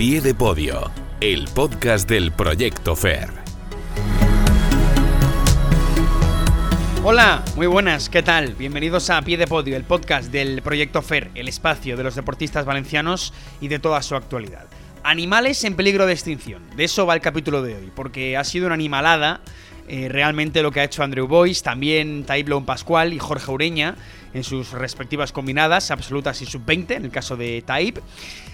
pie de podio, el podcast del Proyecto FER. Hola, muy buenas, ¿qué tal? Bienvenidos a Pie de Podio, el podcast del Proyecto FER, el espacio de los deportistas valencianos y de toda su actualidad. Animales en peligro de extinción, de eso va el capítulo de hoy, porque ha sido una animalada eh, realmente lo que ha hecho Andrew Boyce, también Taiblon Pascual y Jorge Ureña en sus respectivas combinadas, absolutas y sub-20, en el caso de Taib.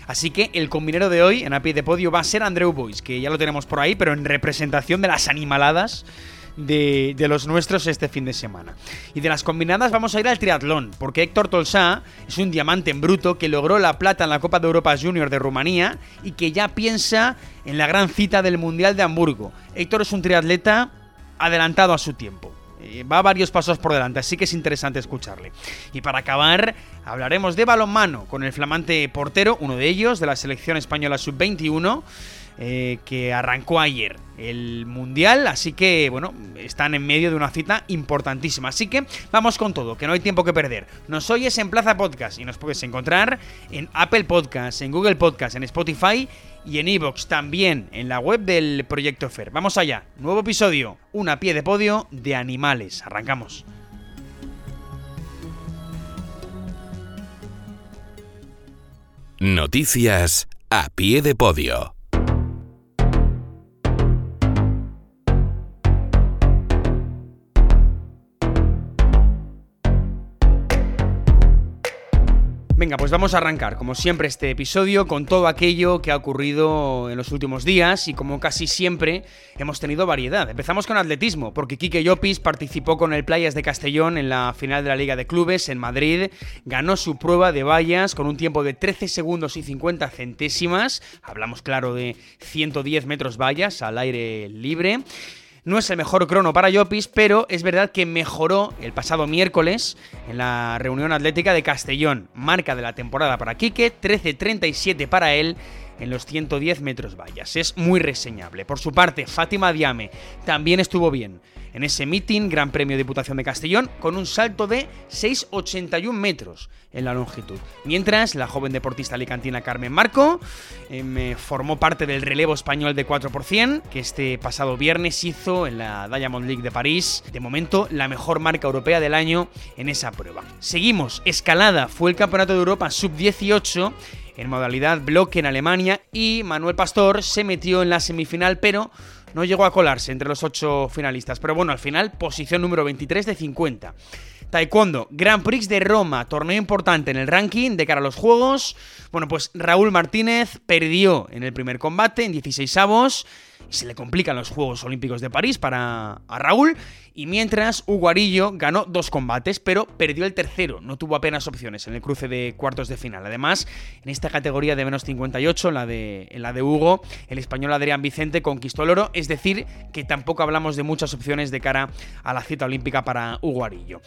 Así que el combinero de hoy en a pie de podio va a ser Andrew Boyce, que ya lo tenemos por ahí, pero en representación de las animaladas de, los nuestros este fin de semana. Y de las combinadas vamos a ir al triatlón, porque Héctor Tolsá es un diamante en bruto que logró la plata en la Copa de Europa Junior de Rumanía y que ya piensa en la gran cita del Mundial de Hamburgo. Héctor es un triatleta adelantado a su tiempo. Eh, va varios pasos por delante, así que es interesante escucharle. Y para acabar, hablaremos de balonmano con el flamante portero, uno de ellos, de la selección española sub-21. Eh, que arrancó ayer el Mundial, así que bueno, están en medio de una cita importantísima. Así que vamos con todo, que no hay tiempo que perder. Nos oyes en Plaza Podcast y nos puedes encontrar en Apple Podcast, en Google Podcast, en Spotify y en Evox, también en la web del Proyecto FER. Vamos allá, nuevo episodio, una pie de podio de animales. Arrancamos. Noticias a pie de podio. Venga, pues vamos a arrancar, como siempre, este episodio con todo aquello que ha ocurrido en los últimos días y como casi siempre hemos tenido variedad. Empezamos con atletismo, porque Quique Llopis participó con el Playas de Castellón en la final de la Liga de Clubes en Madrid, ganó su prueba de vallas con un tiempo de 13 segundos y 50 centésimas, hablamos claro de 110 metros vallas al aire libre. No es el mejor crono para Llopis, pero es verdad que mejoró el pasado miércoles en la reunión atlética de Castellón. Marca de la temporada para Quique, 13.37 para él en los 110 metros vallas. Es muy reseñable. Por su parte, Fátima Diame también estuvo bien en ese meeting, Gran Premio Diputación de Castellón, con un salto de 6,81 metros en la longitud. Mientras, la joven deportista alicantina Carmen Marco em, formó parte del relevo español de 4 que este pasado viernes hizo en la Diamond League de París. De momento, la mejor marca europea del año en esa prueba. Seguimos, escalada fue el Campeonato de Europa Sub-18 en modalidad bloque en Alemania y Manuel Pastor se metió en la semifinal, pero no llegó a colarse entre los ocho finalistas. Pero bueno, al final, posición número 23 de 50. Taekwondo, Grand Prix de Roma, torneo importante en el ranking de cara a los Juegos. Bueno, pues Raúl Martínez perdió en el primer combate, en 16 avos, se le complican los Juegos Olímpicos de París para Raúl. Y mientras, Hugo Arillo ganó dos combates, pero perdió el tercero, no tuvo apenas opciones en el cruce de cuartos de final. Además, en esta categoría de menos 58, la de, en la de Hugo, el español Adrián Vicente conquistó el oro, es decir, que tampoco hablamos de muchas opciones de cara a la cita olímpica para Hugo Arillo.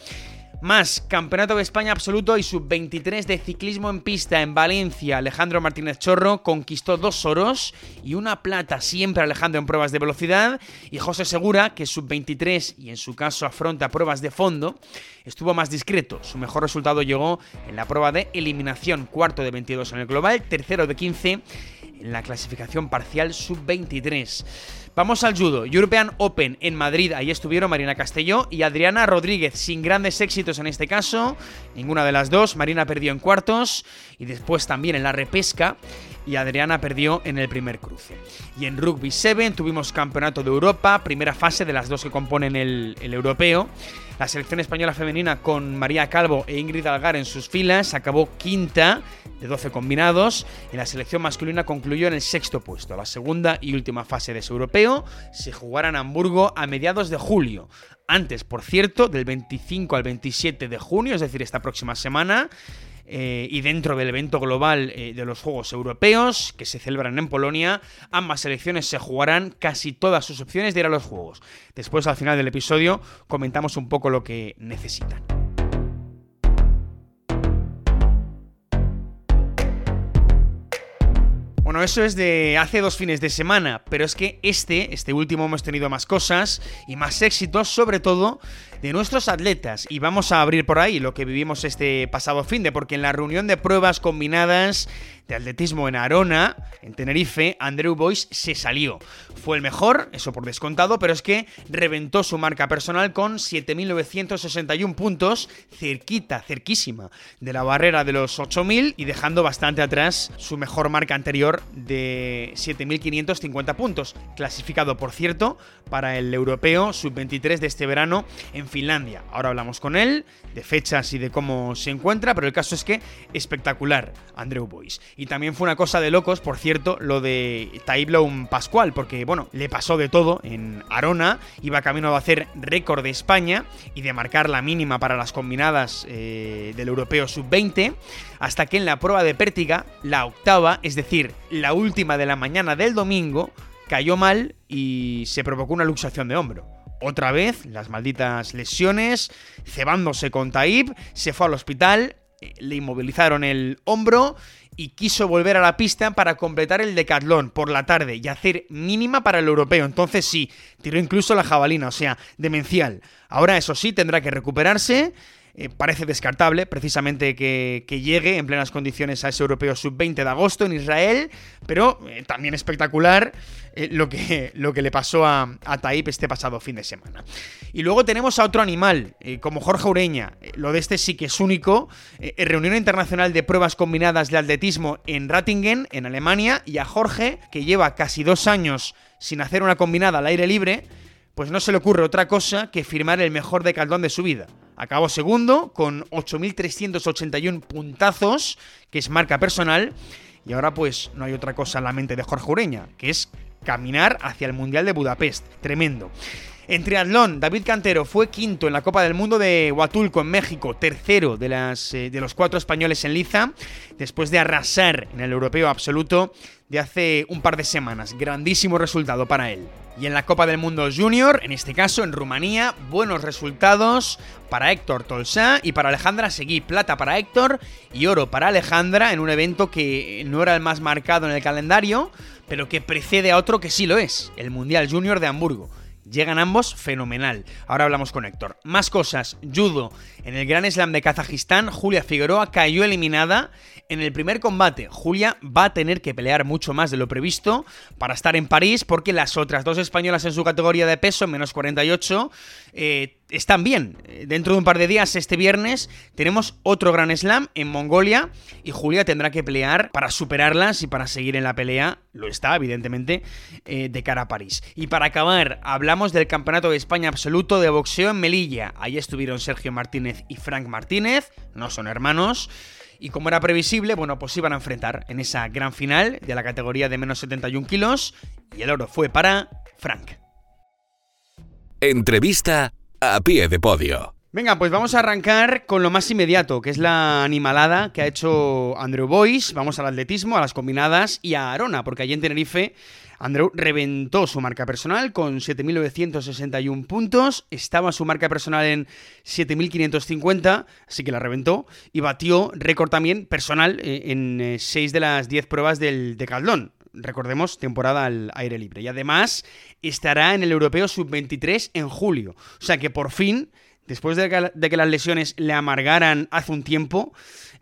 Más, Campeonato de España absoluto y sub-23 de ciclismo en pista en Valencia. Alejandro Martínez Chorro conquistó dos oros y una plata, siempre Alejandro en pruebas de velocidad. Y José Segura, que sub-23 y en su caso afronta pruebas de fondo, estuvo más discreto. Su mejor resultado llegó en la prueba de eliminación, cuarto de 22 en el global, tercero de 15 en la clasificación parcial sub-23. Vamos al judo. European Open en Madrid. Ahí estuvieron Marina Castelló y Adriana Rodríguez. Sin grandes éxitos en este caso. Ninguna de las dos. Marina perdió en cuartos y después también en la repesca. Y Adriana perdió en el primer cruce. Y en Rugby 7 tuvimos Campeonato de Europa. Primera fase de las dos que componen el, el europeo. La selección española femenina con María Calvo e Ingrid Algar en sus filas acabó quinta de 12 combinados y la selección masculina concluyó en el sexto puesto. La segunda y última fase de ese europeo se jugará en Hamburgo a mediados de julio. Antes, por cierto, del 25 al 27 de junio, es decir, esta próxima semana, eh, y dentro del evento global eh, de los Juegos Europeos que se celebran en Polonia, ambas selecciones se jugarán casi todas sus opciones de ir a los Juegos. Después, al final del episodio, comentamos un poco lo que necesitan. Bueno, eso es de hace dos fines de semana, pero es que este, este último hemos tenido más cosas y más éxitos, sobre todo de nuestros atletas. Y vamos a abrir por ahí lo que vivimos este pasado fin de, porque en la reunión de pruebas combinadas de atletismo en Arona, en Tenerife, Andrew Boyce se salió. Fue el mejor, eso por descontado, pero es que reventó su marca personal con 7.961 puntos, cerquita, cerquísima de la barrera de los 8.000 y dejando bastante atrás su mejor marca anterior de 7.550 puntos, clasificado, por cierto, para el europeo sub-23 de este verano en Finlandia. Ahora hablamos con él, de fechas y de cómo se encuentra, pero el caso es que espectacular, Andrew Boyce. Y también fue una cosa de locos, por cierto, lo de Taibloum Pascual, porque bueno, le pasó de todo en Arona, iba camino de hacer récord de España y de marcar la mínima para las combinadas eh, del europeo sub-20, hasta que en la prueba de pértiga, la octava, es decir, la última de la mañana del domingo, cayó mal y se provocó una luxación de hombro otra vez las malditas lesiones, cebándose con Taib, se fue al hospital, eh, le inmovilizaron el hombro y quiso volver a la pista para completar el decatlón por la tarde y hacer mínima para el europeo. Entonces sí, tiró incluso la jabalina, o sea, demencial. Ahora eso sí, tendrá que recuperarse. Eh, parece descartable precisamente que, llegue en plenas condiciones a ese europeo sub-20 de agosto en Israel, pero eh, también espectacular eh, lo, que, lo que le pasó a, a este pasado fin de semana. Y luego tenemos a otro animal, como Jorge Ureña, lo de este sí que es único, reunión internacional de pruebas combinadas de atletismo en Rattingen, en Alemania, y a Jorge, que lleva casi dos años sin hacer una combinada al aire libre, pues no se le ocurre otra cosa que firmar el mejor decaldón de su vida. Acabó segundo con 8.381 puntazos, que es marca personal, y ahora pues no hay otra cosa en la mente de Jorge Ureña, que es caminar hacia el Mundial de Budapest. Tremendo. En triatlón, David Cantero fue quinto en la Copa del Mundo de Huatulco en México, tercero de, las, eh, de los cuatro españoles en liza, después de arrasar en el europeo absoluto de hace un par de semanas. Grandísimo resultado para él. Y en la Copa del Mundo Junior, en este caso en Rumanía, buenos resultados para Héctor Tolsá y para Alejandra Seguí. Plata para Héctor y oro para Alejandra en un evento que no era el más marcado en el calendario, pero que precede a otro que sí lo es, el Mundial Junior de Hamburgo. Llegan ambos fenomenal. Ahora hablamos con Héctor. Más cosas. Judo. En el Gran Slam de Kazajistán, Julia Figueroa cayó eliminada en el primer combate. Julia va a tener que pelear mucho más de lo previsto para estar en París porque las otras dos españolas en su categoría de peso, menos 48, eh, están bien. Dentro de un par de días, este viernes, tenemos otro Gran Slam en Mongolia y Julia tendrá que pelear para superarlas y para seguir en la pelea. Lo está, evidentemente, eh, de cara a París. Y para acabar, hablamos del Campeonato de España Absoluto de Boxeo en Melilla. Ahí estuvieron Sergio Martínez y Frank Martínez, no son hermanos. Y como era previsible, bueno, pues iban a enfrentar en esa gran final de la categoría de menos 71 kilos. Y el oro fue para Frank. Entrevista a pie de podio. Venga, pues vamos a arrancar con lo más inmediato, que es la animalada que ha hecho Andrew Boyce. Vamos al atletismo, a las combinadas y a Arona, porque allí en Tenerife Andrew reventó su marca personal con 7.961 puntos, estaba su marca personal en 7.550, así que la reventó, y batió récord también personal eh, en 6 eh, de las 10 pruebas del de Caldón recordemos, temporada al aire libre. Y además estará en el Europeo Sub-23 en julio. O sea que por fin, después de que, las lesiones le amargaran hace un tiempo,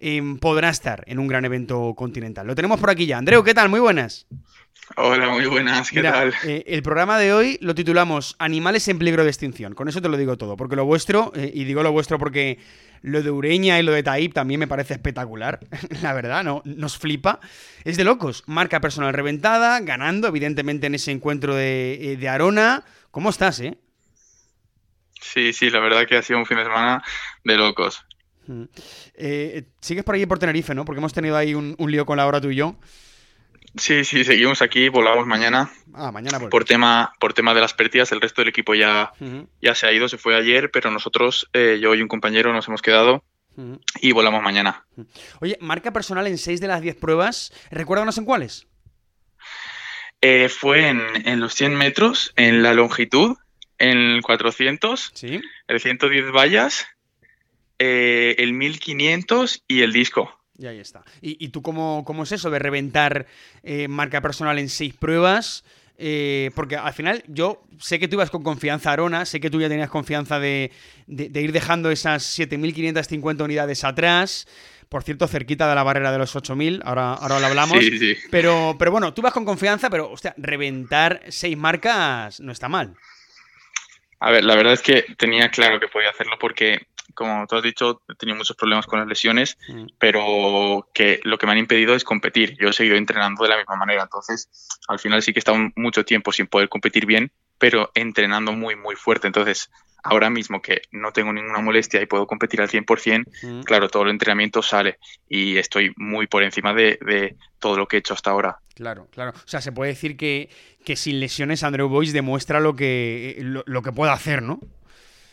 em, podrá estar en un gran evento continental. Lo tenemos por aquí ya. Andreu, ¿qué tal? Muy buenas. Hola, muy buenas, ¿qué tal? Eh, el programa de hoy lo titulamos Animales en peligro de extinción. Con eso te lo digo todo, porque lo vuestro, eh, y digo lo vuestro porque lo de Ureña y lo de Taip también me parece espectacular. La verdad, no, nos flipa. Es de locos. Marca personal reventada, ganando, evidentemente, en ese encuentro de, eh, de Arona. ¿Cómo estás, eh? Sí, sí, la verdad que ha sido un fin de semana de locos. Mm. Eh, sigues por ahí por Tenerife, ¿no? Porque hemos tenido ahí un, un lío con la hora tú y yo. Sí, sí, seguimos aquí, volamos mañana. Ah, mañana por tema Por tema de las pérdidas, el resto del equipo ya, ya se ha ido, se fue ayer, pero nosotros, eh, yo y un compañero, nos hemos quedado y volamos mañana. Oye, marca personal en 6 de las 10 pruebas, ¿recuérdanos en cuáles? Eh, fue en, los 100 metros, en la longitud, en el 400, ¿Sí? el 110 vallas, eh, el 1500 y el disco. Y ahí está. ¿Y, tú cómo, cómo, es eso de reventar eh, marca personal en seis pruebas? Eh, porque al final yo sé que tú ibas con confianza a Arona, sé que tú ya tenías confianza de, ir dejando esas 7.550 unidades atrás. Por cierto, cerquita de la barrera de los 8.000, ahora, ahora lo hablamos. Sí, sí. Pero, pero bueno, tú vas con confianza, pero, hostia, reventar seis marcas no está mal. A ver, la verdad es que tenía claro que podía hacerlo porque como tú has dicho, he tenido muchos problemas con las lesiones, mm. pero que lo que me han impedido es competir. Yo he seguido entrenando de la misma manera, entonces al final sí que he estado mucho tiempo sin poder competir bien, pero entrenando muy, muy fuerte. Entonces, ahora mismo que no tengo ninguna molestia y puedo competir al 100%, mm. claro, todo el entrenamiento sale y estoy muy por encima de, todo lo que he hecho hasta ahora. Claro, claro. O sea, se puede decir que, que sin lesiones Andrew Boyce demuestra lo que, lo que puede hacer, ¿no?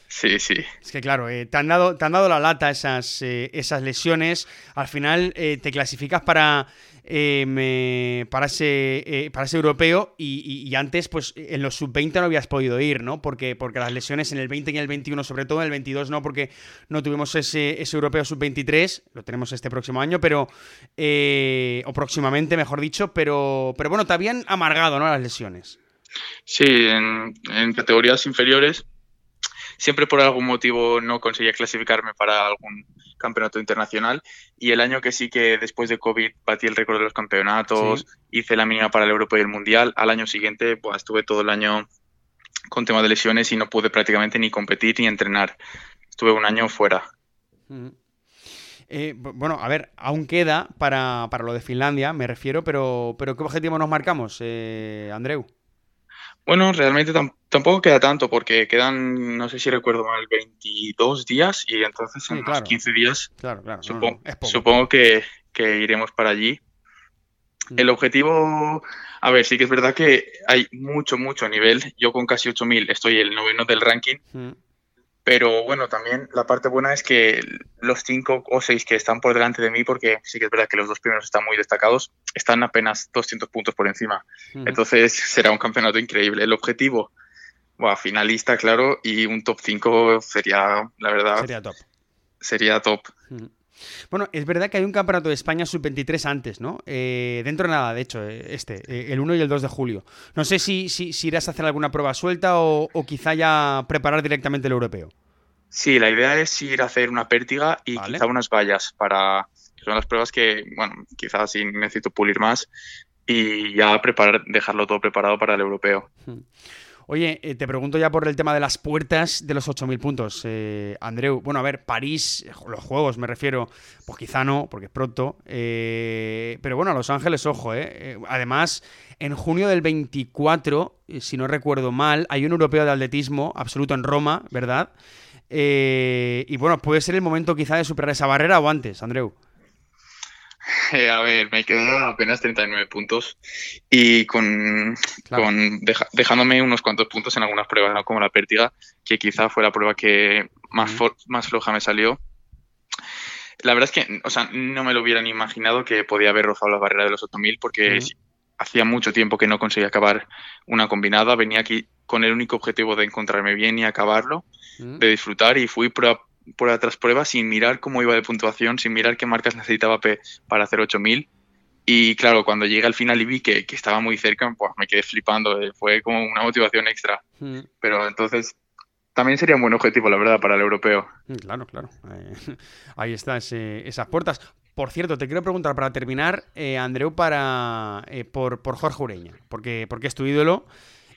Sí, sí. Es que claro, eh, te, han dado, te han dado la lata esas, eh, esas lesiones. Al final eh, te clasificas para, para, ese, para ese europeo y, antes, pues en los sub-20 no habías podido ir, ¿no? Porque, porque las lesiones en el 20 y el 21, sobre todo en el 22 no, porque no tuvimos ese, ese europeo sub-23, lo tenemos este próximo año, pero. o próximamente, mejor dicho, pero, pero bueno, te habían amargado, ¿no? Las lesiones. Sí, en, en categorías inferiores siempre por algún motivo no conseguía clasificarme para algún campeonato internacional y el año que sí que después de COVID batí el récord de los campeonatos, hice la mínima para el Europeo y el Mundial, al año siguiente pues, estuve todo el año con tema de lesiones y no pude prácticamente ni competir ni entrenar. Estuve un año fuera. Eh, bueno, a ver, aún queda para, lo de Finlandia, me refiero, pero, pero ¿qué objetivo nos marcamos, eh, Andreu? Bueno, realmente tampoco queda tanto porque quedan, no sé si recuerdo mal, 22 días y entonces en unos 15 días supongo, que, iremos para allí. Mm. El objetivo, a ver, sí que es verdad que hay mucho, mucho nivel. Yo con casi 8.000 estoy el noveno del ranking. Mm. Pero bueno, también la parte buena es que los cinco o seis que están por delante de mí, porque sí que es verdad que los dos primeros están muy destacados, están apenas 200 puntos por encima. Entonces será un campeonato increíble. El objetivo, bueno, finalista, claro, y un top 5 sería, la verdad. Sería top. Sería top. Bueno, es verdad que hay un campeonato de España sub-23 antes, ¿no? Eh, dentro de nada, de hecho, eh, este, eh, el 1 y el 2 de julio. No sé si, si, irás a hacer alguna prueba suelta o, quizá ya preparar directamente el europeo. Sí, la idea es ir a hacer una pértiga y quizá unas vallas para... Son las pruebas que, bueno, quizás sí necesito pulir más y ya preparar, dejarlo todo preparado para el europeo. Oye, eh, te pregunto ya por el tema de las puertas de los 8.000 puntos, eh, Andreu. Bueno, a ver, París, los juegos me refiero, pues quizá no, porque es pronto. Eh, pero bueno, a Los Ángeles, ojo, ¿eh? Además, en junio del 24, si no recuerdo mal, hay un europeo de atletismo absoluto en Roma, ¿verdad? y bueno, puede ser el momento quizá de superar esa barrera o antes, Andreu. a ver, me quedan apenas 39 puntos y con, dejándome unos cuantos puntos en algunas pruebas, ¿no? como la pértiga, que quizá fue la prueba que más, más floja me salió. La verdad es que, o sea, no me lo hubieran imaginado que podía haber rozado la barrera de los 8000 porque hacía mucho tiempo que no conseguía acabar una combinada. Venía aquí con el único objetivo de encontrarme bien y acabarlo, de disfrutar y fui prueba por otras pruebas sin mirar cómo iba de puntuación, sin mirar qué marcas necesitaba para hacer 8000. Y claro, cuando llegué al final y vi que, estaba muy cerca, pues me quedé flipando. Eh, fue como una motivación extra. Hmm. Pero entonces también sería un buen objetivo, la verdad, para el europeo. Hmm, claro, claro. ahí están esas puertas. Por cierto, te quiero preguntar para terminar, eh, Andreu, para, eh, por, por, Jorge Ureña, porque, porque es tu ídolo.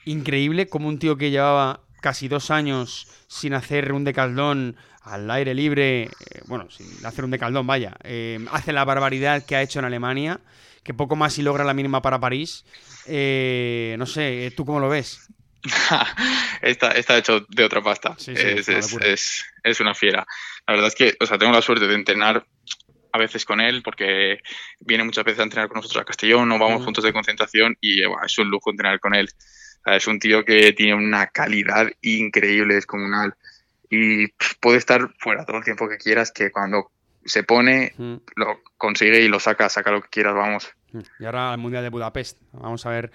Increíble como un tío que llevaba casi dos años sin hacer un decaldón al aire libre, eh, bueno, sin hacer un decaldón, vaya, eh, hace la barbaridad que ha hecho en Alemania, que poco más si logra la mínima para París. Eh, no sé, ¿tú cómo lo ves? está, está hecho de otra pasta. es, una fiera. La verdad es que, o sea, tengo la suerte de entrenar a veces con él porque viene muchas veces a entrenar con nosotros a Castellón, no vamos juntos de concentración y es un lujo entrenar con él. Es un tío que tiene una calidad increíble, es comunal y puede estar fuera todo el tiempo que quieras, que cuando se pone mm. lo consigue y lo saca, saca lo que quieras, vamos. Mm. Y ahora al Mundial de Budapest, vamos a ver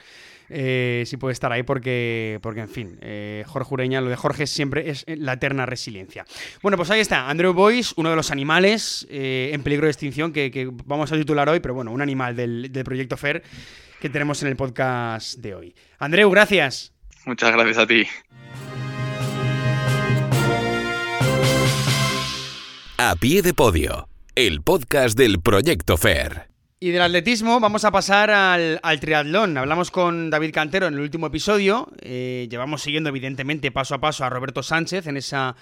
eh, si puede estar ahí porque, porque en fin, eh, Jorge Ureña, lo de Jorge siempre es la eterna resiliencia. Bueno, pues ahí está, Andrew Boyce, uno de los animales eh, en peligro de extinción que, vamos a titular hoy, pero bueno, un animal del, del proyecto FER que tenemos en el podcast de hoy. Andreu, gracias. Muchas gracias a ti. A pie de podio, el podcast del Proyecto FAIR. Y del atletismo vamos a pasar al, triatlón. Hablamos con David Cantero en el último episodio. Eh, llevamos siguiendo evidentemente paso a paso a Roberto Sánchez en esa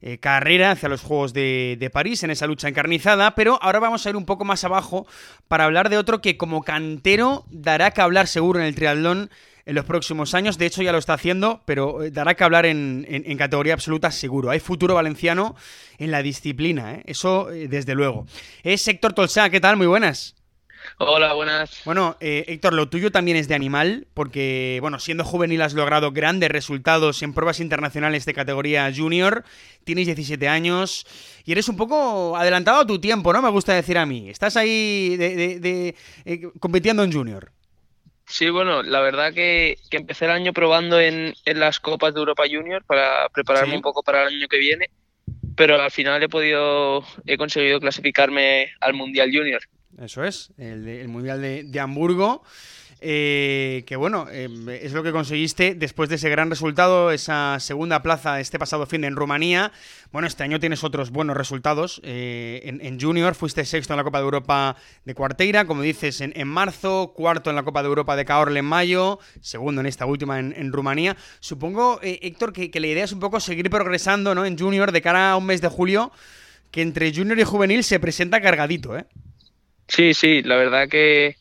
eh, carrera hacia los Juegos de, París, en esa lucha encarnizada, pero ahora vamos a ir un poco más abajo para hablar de otro que como cantero dará que hablar seguro en el triatlón en los próximos años. De hecho, ya lo está haciendo, pero eh, dará que hablar en, categoría absoluta seguro. Hay futuro valenciano en la disciplina, ¿eh? eso desde luego. Es Héctor Tolsá, ¿qué tal? Muy buenas. Hola, buenas. Bueno, eh, Héctor, lo tuyo también es de animal, porque, bueno, siendo juvenil has logrado grandes resultados en pruebas internacionales de categoría junior, tienes 17 años y eres un poco adelantado a tu tiempo, ¿no? Me gusta decir a mí. Estás ahí de, eh, compitiendo en junior. Sí, bueno, la verdad que, empecé el año probando en, las Copas de Europa Junior para prepararme un poco para el año que viene, pero al final he podido, he conseguido clasificarme al Mundial Junior. Eso es, el, Mundial de, Hamburgo. Eh, que bueno, eh, es lo que conseguiste después de ese gran resultado, esa segunda plaza este pasado fin de en Rumanía. Bueno, este año tienes otros buenos resultados. Eh, en, Junior fuiste sexto en la Copa de Europa de Cuarteira, como dices, en, marzo, cuarto en la Copa de Europa de Caorle en mayo, segundo en esta última en, Rumanía. Supongo, Héctor, que, que, la idea es un poco seguir progresando ¿no? en Junior de cara a un mes de julio, que entre Junior y Juvenil se presenta cargadito, ¿eh? Sí, sí, la verdad que,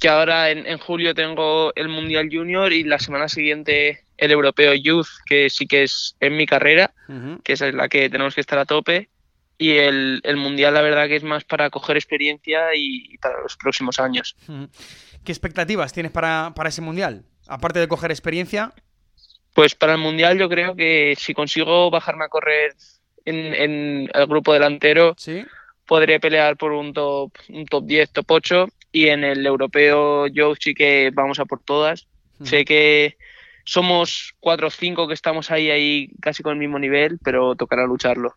que ahora en, julio tengo el Mundial Junior y la semana siguiente el Europeo Youth, que sí que es en mi carrera, que es la que tenemos que estar a tope. Y el, el, Mundial, la verdad que es más para coger experiencia y, para los próximos años. ¿Qué expectativas tienes para, para ese Mundial? Aparte de coger experiencia. Pues para el Mundial yo creo que si consigo bajarme a correr en, en el grupo delantero, ¿Sí? Podré pelear por un top, un top 10, top 8 y en el europeo yo sí que vamos a por todas. Sé que somos 4 o 5 que estamos ahí, ahí casi con el mismo nivel, pero tocará lucharlo.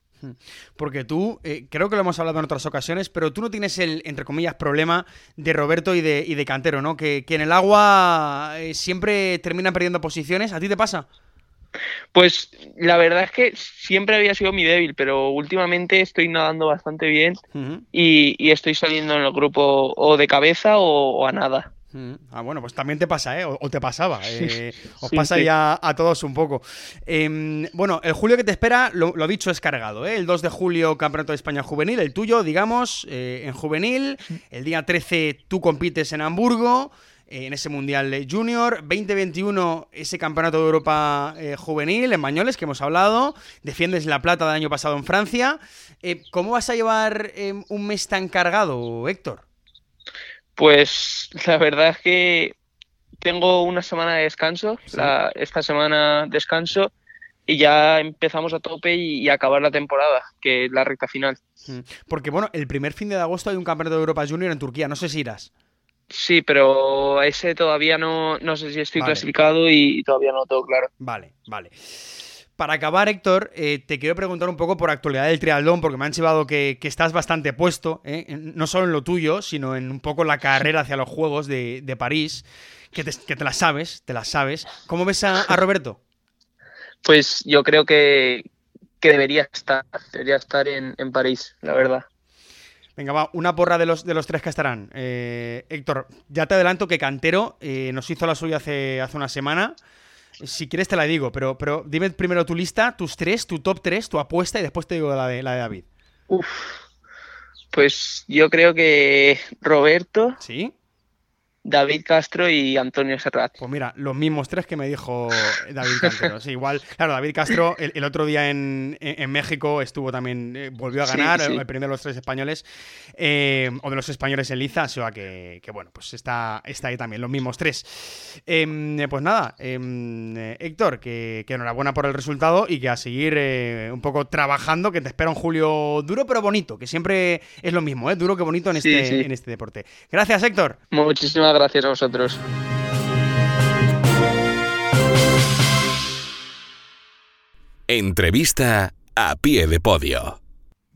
Porque tú, eh, creo que lo hemos hablado en otras ocasiones, pero tú no tienes el, entre comillas, problema de Roberto y de, y de Cantero, ¿no? Que, que en el agua eh, siempre terminan perdiendo posiciones. ¿A ti te pasa? Pues la verdad es que siempre había sido mi débil, pero últimamente estoy nadando bastante bien y, estoy saliendo en el grupo o de cabeza o, a nada. Ah, bueno, pues también te pasa, ¿eh? O, te pasaba. Eh, os pasa ya a todos un poco. Em, bueno, el julio que te espera, lo, dicho, es cargado, ¿eh? El 2 de julio, Campeonato de España Juvenil, el tuyo, digamos, eh, en juvenil. El día 13 tú compites en Hamburgo en ese Mundial Junior. 2021, ese Campeonato de Europa eh, Juvenil en Bañoles que hemos hablado. Defiendes la plata del año pasado en Francia. Eh, ¿Cómo vas a llevar em, un mes tan cargado, Héctor? Pues la verdad es que tengo una semana de descanso. esta semana descanso y ya empezamos a tope y, y, acabar la temporada, que es la recta final. Mm. Porque bueno, el primer fin de agosto hay un campeonato de Europa Junior en Turquía, no sé si irás. Sí, pero ese todavía no, no sé si estoy clasificado y todavía no todo claro. Vale, vale. Para acabar, Héctor, eh, te quiero preguntar un poco por actualidad del triatlón, porque me han chivado que, estás bastante puesto, eh, no solo en lo tuyo, sino en un poco la carrera hacia los Juegos de, París, que te, que te la sabes, te la sabes. ¿Cómo ves a, Roberto? Pues yo creo que, debería estar, debería estar en, en París, la verdad. Venga, va, una porra de los, de los tres que estarán. Eh, Héctor, ya te adelanto que Cantero eh, nos hizo la suya hace, hace una semana. Si quieres te la digo, pero, pero dime primero tu lista, tus tres, tu top tres, tu apuesta y después te digo la de, la de David. Uf, pues yo creo que Roberto. Sí. David Castro y Antonio Serrat. Pues mira, los mismos tres que me dijo David Castro. Sí, igual, claro, David Castro el, otro día en, México estuvo también, eh, volvió a ganar, el primero de los tres españoles, eh, o de los españoles en Liza, o sea que, bueno, pues está, está ahí también, los mismos tres. Em, pues nada, em, Héctor, que, enhorabuena por el resultado y que a seguir eh, un poco trabajando, que te espera un julio duro pero bonito, que siempre es lo mismo, ¿eh? duro que bonito en este, en este deporte. Gracias, Héctor. Muchísimas gracias a vosotros. Entrevista a pie de podio.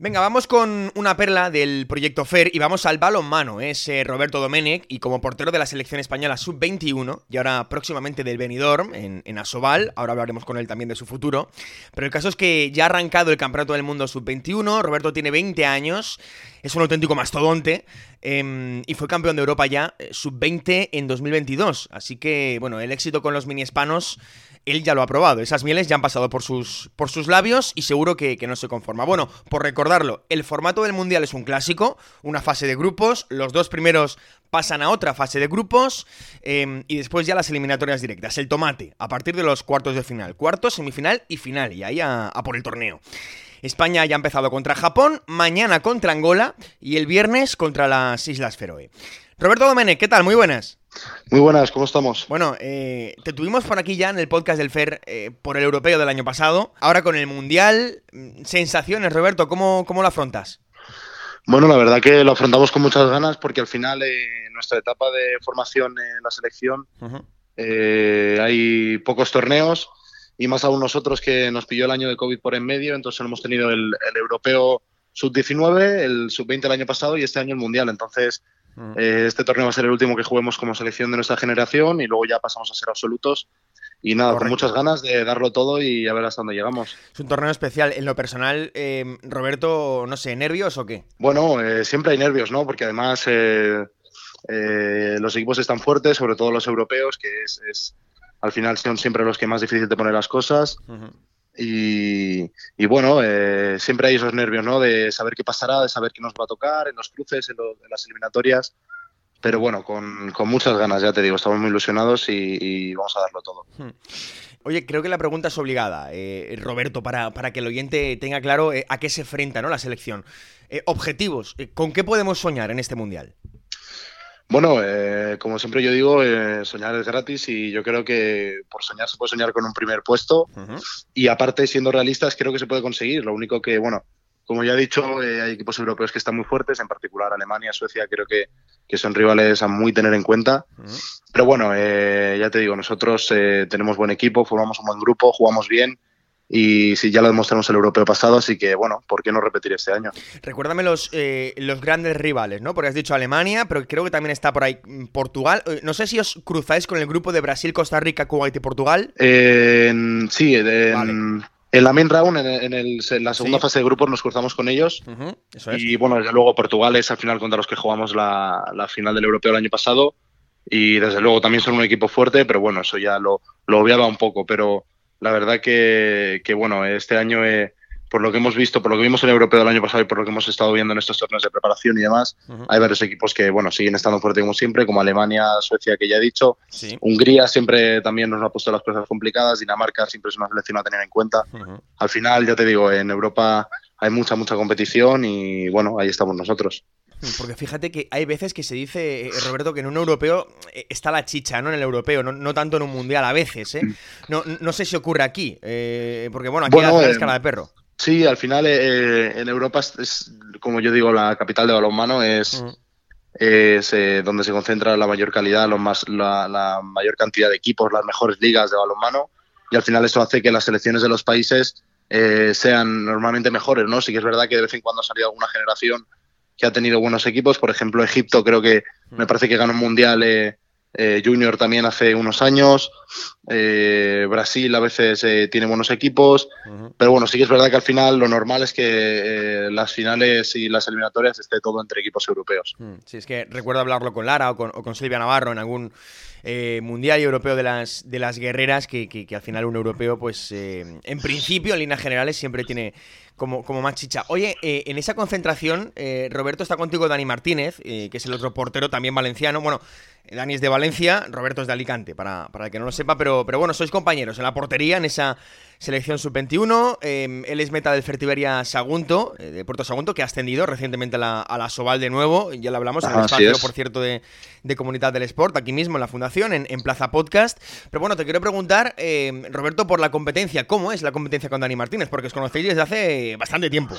Venga, vamos con una perla del proyecto FER y vamos al balonmano. Es eh, Roberto Domenech y como portero de la selección española sub-21 y ahora próximamente del Benidorm en, en, Asobal. Ahora hablaremos con él también de su futuro. Pero el caso es que ya ha arrancado el Campeonato del Mundo sub-21. Roberto tiene 20 años, es un auténtico mastodonte em, y fue campeón de Europa ya eh, sub-20 en 2022. Así que, bueno, el éxito con los mini hispanos él ya lo ha probado. Esas mieles ya han pasado por sus, por sus labios y seguro que, no se conforma. Bueno, por recordarlo, el formato del Mundial es un clásico, una fase de grupos, los dos primeros pasan a otra fase de grupos em, y después ya las eliminatorias directas. El tomate, a partir de los cuartos de final. Cuartos, semifinal y final, y ahí a, a por el torneo. España ya ha empezado contra Japón, mañana contra Angola y el viernes contra las Islas Feroe. Roberto Domenech, ¿qué tal? Muy buenas. Muy buenas, ¿cómo estamos? Bueno, eh, te tuvimos por aquí ya en el podcast del FER eh, por el europeo del año pasado. Ahora con el Mundial, mm, sensaciones, Roberto, ¿cómo, cómo lo afrontas? Bueno, la verdad que lo afrontamos con muchas ganas porque al final en eh, nuestra etapa de formación en la selección hay pocos torneos y más aún nosotros que nos pilló el año de COVID por en medio, entonces hemos tenido el, el europeo sub-19, el sub-20 el año pasado y este año el Mundial. Entonces eh, este torneo va a ser el último que juguemos como selección de nuestra generación y luego ya pasamos a ser absolutos. Y nada, con muchas ganas de darlo todo y a ver hasta dónde llegamos. Es un torneo especial. En lo personal, eh, Roberto, no sé, ¿nervios o qué? Bueno, eh, siempre hay nervios, ¿no? Porque además los equipos están fuertes, sobre todo los europeos, que es, al final son siempre los que más difícil de poner las cosas. Y, bueno, eh, siempre hay esos nervios, ¿no? De saber qué pasará, de saber qué nos va a tocar en los cruces, en, las eliminatorias. Pero bueno, con, muchas ganas, ya te digo, estamos muy ilusionados y, vamos a darlo todo. Hmm. Oye, creo que la pregunta es obligada, eh, Roberto, para, para, que el oyente tenga claro eh, a qué se enfrenta ¿no? la selección. objetivos, ¿con qué podemos soñar en este Mundial? Bueno, eh, como siempre yo digo, eh, soñar es gratis y yo creo que por soñar se puede soñar con un primer puesto y aparte siendo realistas creo que se puede conseguir. Lo único que, bueno, como ya he dicho, eh, hay equipos europeos que están muy fuertes, en particular Alemania, Suecia, creo que, que son rivales a muy tener en cuenta. Pero bueno, ya te digo, nosotros tenemos buen equipo, formamos un buen grupo, jugamos bien y sí, ya lo demostramos el europeo pasado, así que bueno, ¿por qué no repetir este año? Recuérdame los, eh, los grandes rivales, ¿no? Porque has dicho Alemania, pero creo que también está por ahí mm, Portugal. Eh, no sé si os cruzáis con el grupo de Brasil, Costa Rica, Kuwait y Portugal. sí, en, la main round, en, la segunda fase de grupos, nos cruzamos con ellos. Y bueno, desde luego Portugal es al final contra los que jugamos la, la final del europeo el año pasado. Y desde luego también son un equipo fuerte, pero bueno, eso ya lo, lo obviaba un poco. Pero la verdad que, bueno, este año, eh, por lo que hemos visto, por lo que vimos en el europeo del año pasado y por lo que hemos estado viendo en estos torneos de preparación y demás, hay varios equipos que, bueno, siguen estando fuertes como siempre, como Alemania, Suecia, que ya he dicho. Hungría siempre también nos ha puesto las cosas complicadas, Dinamarca siempre es una selección a tener en cuenta. Al final, ya te digo, en Europa hay mucha, mucha competición y, bueno, ahí estamos nosotros. Porque fíjate que hay veces que se dice, eh, Roberto, que en un europeo eh, está la chicha, ¿no? En el europeo, no, tanto en un mundial a veces, ¿eh? No, no sé si ocurre aquí, eh, porque bueno, aquí bueno, la escala de perro. Sí, al final en Europa es, como yo digo, la capital de balonmano es, es donde se concentra la mayor calidad, los más, la, la, mayor cantidad de equipos, las mejores ligas de balonmano, y al final eso hace que las selecciones de los países sean normalmente mejores, ¿no? Sí que es verdad que de vez en cuando ha salido alguna generación que ha tenido buenos equipos. Por ejemplo, Egipto creo que me parece que ganó un mundial eh, eh, junior también hace unos años. Eh, Brasil a veces tiene buenos equipos. Pero bueno, sí que es verdad que al final lo normal es que las finales y las eliminatorias esté todo entre equipos europeos. Mm, sí, es que recuerdo hablarlo con Lara o con, Silvia Navarro en algún mundial europeo de las, de las guerreras, que, que, al final un europeo, pues en principio, en líneas generales, siempre tiene como, como más chicha. Oye, eh, en esa concentración, eh, Roberto está contigo Dani Martínez, eh, que es el otro portero también valenciano. Bueno, Dani es de Valencia, Roberto es de Alicante, para, para el que no lo sepa, pero, pero bueno, sois compañeros en la portería, en esa selección sub-21. Em, él es meta del Fertiberia Sagunto, eh, de Puerto Sagunto, que ha ascendido recientemente a la, a la Soval de nuevo. Ya lo hablamos en el espacio, por cierto, de, de, Comunidad del Sport, aquí mismo en la Fundación, en, en Plaza Podcast. Pero bueno, te quiero preguntar, em, Roberto, por la competencia. ¿Cómo es la competencia con Dani Martínez? Porque os conocéis desde hace bastante tiempo.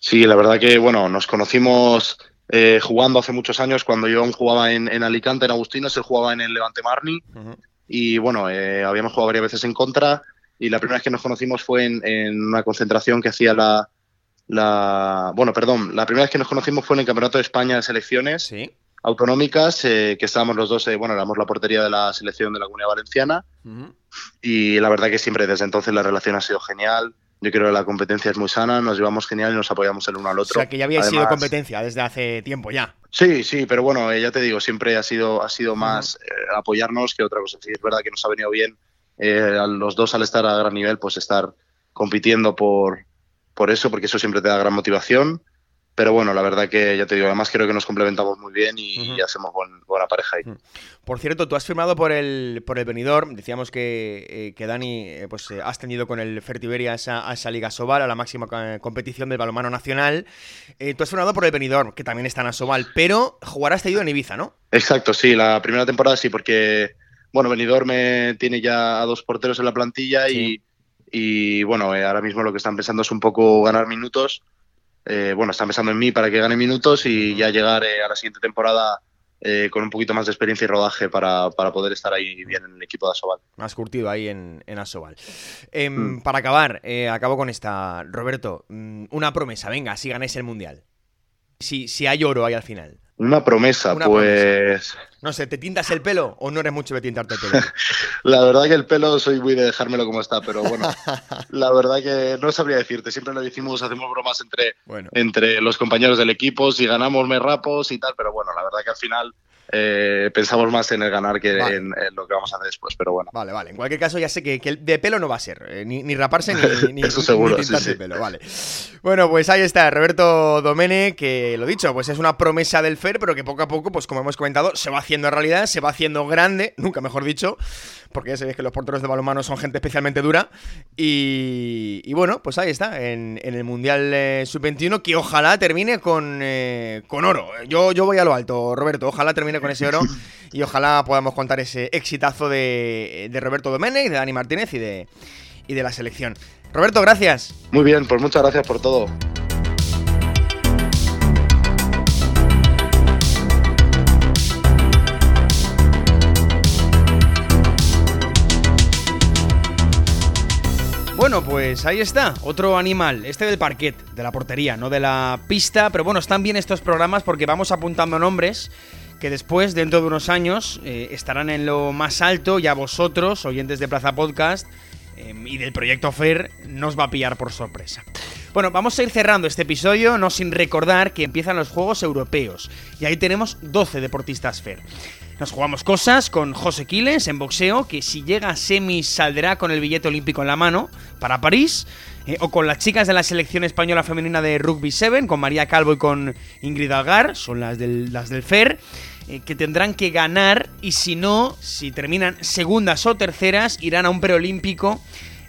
Sí, la verdad que, bueno, nos conocimos eh, jugando hace muchos años, cuando yo jugaba en, en Alicante, en Agustino, él jugaba en el Levante Marni. Y bueno, eh, habíamos jugado varias veces en contra y la primera vez que nos conocimos fue en, una concentración que hacía la, la, bueno, perdón, la primera vez que nos conocimos fue en el Campeonato de España de Selecciones Autonómicas, eh, que estábamos los dos, eh, bueno, éramos la portería de la selección de la Comunidad Valenciana. Y la verdad que siempre desde entonces la relación ha sido genial. Yo creo que la competencia es muy sana, nos llevamos genial y nos apoyamos el uno al otro. O sea, que ya había sido competencia desde hace tiempo ya. Sí, sí, pero bueno, eh, ya te digo, siempre ha sido, ha sido más apoyarnos que otra cosa. Sí, es verdad que nos ha venido bien a los dos al estar a gran nivel, pues estar compitiendo por, por eso, porque eso siempre te da gran motivación. Pero bueno, la verdad que ya te digo, además creo que nos complementamos muy bien y, hacemos buena pareja ahí. Por cierto, tú has firmado por el, por el Benidorm, decíamos que, eh, que Dani, eh, pues eh, has tenido con el Fertiberia esa, a esa Liga Sobal, a la máxima competición del balonmano nacional. tú has firmado por el Benidorm, que también está en Asobal, pero jugarás ido en Ibiza, ¿no? Exacto, sí, la primera temporada sí, porque, bueno, Benidorm tiene ya a dos porteros en la plantilla y y bueno, ahora mismo lo que están pensando es un poco ganar minutos. Eh, bueno, están pensando en mí para que gane minutos y ya llegar eh, a la siguiente temporada con un poquito más de experiencia y rodaje para, poder estar ahí bien en el equipo de Asobal. Más curtido ahí en, en Asobal. Em, mm. Para acabar, acabo con esta. Roberto, mm, una promesa, venga, si ganéis el Mundial. Si, si hay oro ahí al final. Una promesa, pues. No sé, ¿te tintas el pelo o no eres mucho de tintarte el pelo? la verdad que el pelo soy muy de dejármelo como está, pero bueno, la verdad que no sabría decirte. Siempre lo decimos, hacemos bromas entre, entre los compañeros del equipo, si ganamos me rapos y tal, pero bueno, la verdad que al final eh, pensamos más en el ganar que en, lo que vamos a hacer después, pero bueno. Vale, vale. En cualquier caso, ya sé que, el de pelo no va a ser, eh, ni, raparse ni, ni, Eso seguro, pelo, vale. Bueno, pues ahí está, Roberto Domene, que lo dicho, pues es una promesa del FER, pero que poco a poco, pues como hemos comentado, se va haciendo realidad, se va haciendo grande, nunca mejor dicho, porque ya sabéis que los porteros de balonmano son gente especialmente dura. Y, bueno, pues ahí está, en, el Mundial eh, Sub-21, que ojalá termine con, con oro. Yo, yo voy a lo alto, Roberto, ojalá termine con ese oro y ojalá podamos contar ese exitazo de, Roberto Domenech, de Dani Martínez y de, y de la selección. Roberto, gracias. Muy bien, pues muchas gracias por todo. Bueno, pues ahí está, otro animal, este del parquet, de la portería, no de la pista, pero bueno, están bien estos programas porque vamos apuntando nombres que después, dentro de unos años, eh, estarán en lo más alto y a vosotros, oyentes de Plaza Podcast em, y del proyecto FAIR, nos va a pillar por sorpresa. Bueno, vamos a ir cerrando este episodio, no sin recordar que empiezan los Juegos Europeos y ahí tenemos 12 deportistas FAIR. Nos jugamos cosas con José Quiles en boxeo, que si llega a semis saldrá con el billete olímpico en la mano para París. Eh, o con las chicas de la selección española femenina de Rugby 7, con María Calvo y con Ingrid Algar, son las del, las del FER. Eh, que tendrán que ganar y si no, si terminan segundas o terceras, irán a un preolímpico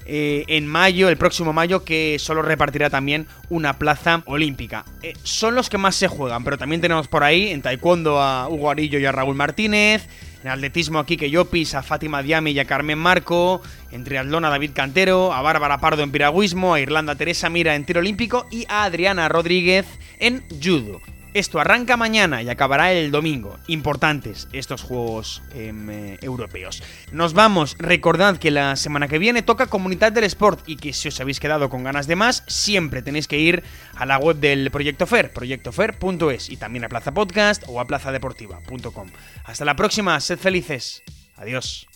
eh, en mayo, el próximo mayo, que solo repartirá también una plaza olímpica. Eh, son los que más se juegan, pero también tenemos por ahí en taekwondo a Hugo Arillo y a Raúl Martínez, en atletismo a Kike Llopis, a Fátima Diami y a Carmen Marco, en triatlón a David Cantero, a Bárbara Pardo en piragüismo, a Irlanda Teresa Mira en tiro olímpico y a Adriana Rodríguez en judo. Esto arranca mañana y acabará el domingo. Importantes estos Juegos em, eh, Europeos. Nos vamos. Recordad que la semana que viene toca Comunidad del Sport y que si os habéis quedado con ganas de más, siempre tenéis que ir a la web del Proyecto Fer, proyectofer.es y también a Plaza Podcast o a plazadeportiva.com. Hasta la próxima, sed felices. Adiós.